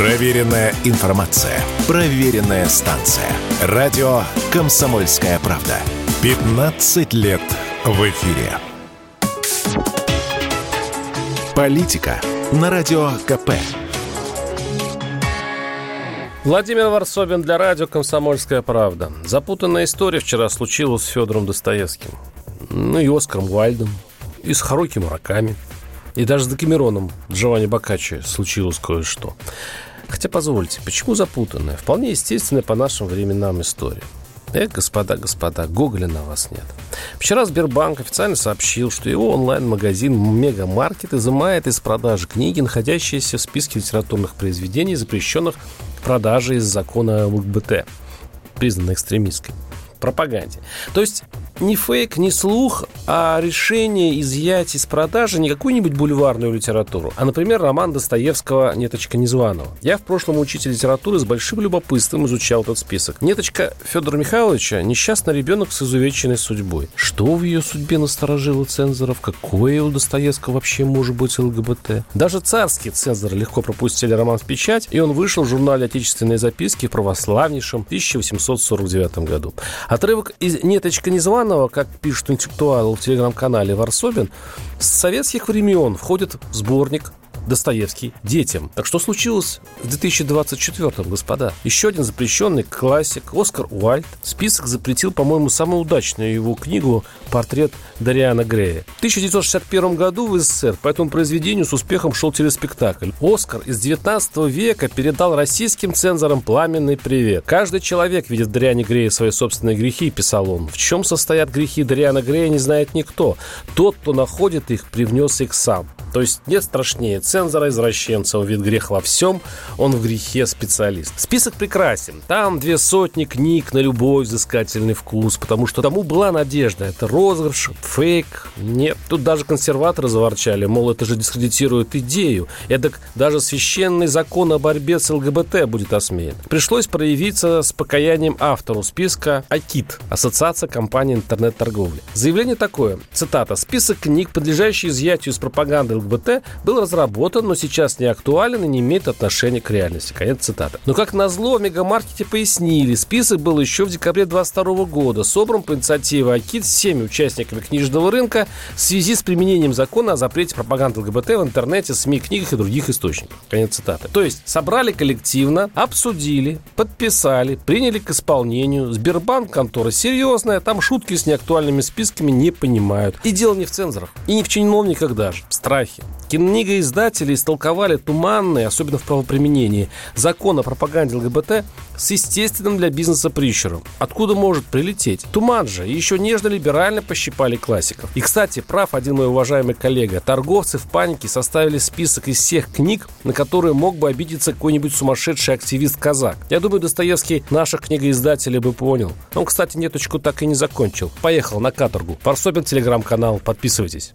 Проверенная информация. Проверенная станция. Радио «Комсомольская правда». 15 лет в эфире. Политика на Радио КП. Владимир Варсобин для радио «Комсомольская правда». Запутанная история вчера случилась с Федором Достоевским. Ну и Оскаром Уальдом, и с Харуки Мураками, и даже с Декамероном Джованни Бокаччи случилось кое-что. Хотя, позвольте, почему запутанная? Вполне естественная по нашим временам история. Эх, господа, господа, Гоголя на вас нет. Вчера Сбербанк официально сообщил, что его онлайн-магазин Мегамаркет изымает из продажи книги, находящиеся в списке литературных произведений, запрещенных продажи из закона ЛГБТ, признанной экстремистской пропаганде. То есть не фейк, не слух, а решение изъять из продажи не какую-нибудь бульварную литературу, а, например, роман Достоевского «Неточка незваного». Я в прошлом учитель литературы с большим любопытством изучал этот список. Неточка Федора Михайловича – несчастный ребенок с изувеченной судьбой. Что в ее судьбе насторожило цензоров? Какое у Достоевского вообще может быть ЛГБТ? Даже царские цензоры легко пропустили роман в печать, и он вышел в журнале «Отечественные записки» в православнейшем 1849 году. Отрывок из «Неточка незваного», как пишут интеллектуалы в телеграм-канале Варсобин, с советских времен входит в сборник Достоевский детям. Так что случилось в 2024, господа? Еще один запрещенный классик Оскар Уальд. Список запретил, по-моему, самую удачную его книгу «Портрет Дариана Грея». В 1961 году в СССР по этому произведению с успехом шел телеспектакль. Оскар из 19 века передал российским цензорам пламенный привет. Каждый человек видит в Дариане Грея свои собственные грехи, писал он. В чем состоят грехи Дариана Грея, не знает никто. Тот, кто находит их, привнес их сам. То есть нет страшнее цензора извращенца. Он видит грех во всем, он в грехе специалист. Список прекрасен. Там две сотни книг на любой взыскательный вкус, потому что тому была надежда. Это розыгрыш, фейк. Нет. Тут даже консерваторы заворчали, мол, это же дискредитирует идею. Это даже священный закон о борьбе с ЛГБТ будет осмеян. Пришлось проявиться с покаянием автору списка АКИТ, Ассоциация компаний интернет-торговли. Заявление такое, цитата, «Список книг, подлежащий изъятию из пропаганды ЛГБТ, был разработан, но сейчас не актуален и не имеет отношения к реальности. Конец цитаты. Но как назло, в Мегамаркете пояснили, список был еще в декабре 2022 года, собран по инициативе АКИД всеми участниками книжного рынка в связи с применением закона о запрете пропаганды ЛГБТ в интернете, СМИ, книгах и других источниках. Конец цитаты. То есть собрали коллективно, обсудили, подписали, приняли к исполнению. Сбербанк контора серьезная, там шутки с неактуальными списками не понимают. И дело не в цензорах, и не в чиновниках даже, страхе страхе. Книгоиздатели истолковали туманный, особенно в правоприменении, закон о пропаганде ЛГБТ с естественным для бизнеса прищуром. Откуда может прилететь? Туман же. Еще нежно-либерально пощипали классиков. И, кстати, прав один мой уважаемый коллега. Торговцы в панике составили список из всех книг, на которые мог бы обидеться какой-нибудь сумасшедший активист-казак. Я думаю, Достоевский наших книгоиздателей бы понял. Он, кстати, неточку так и не закончил. Поехал на каторгу. Парсобин телеграм-канал. Подписывайтесь.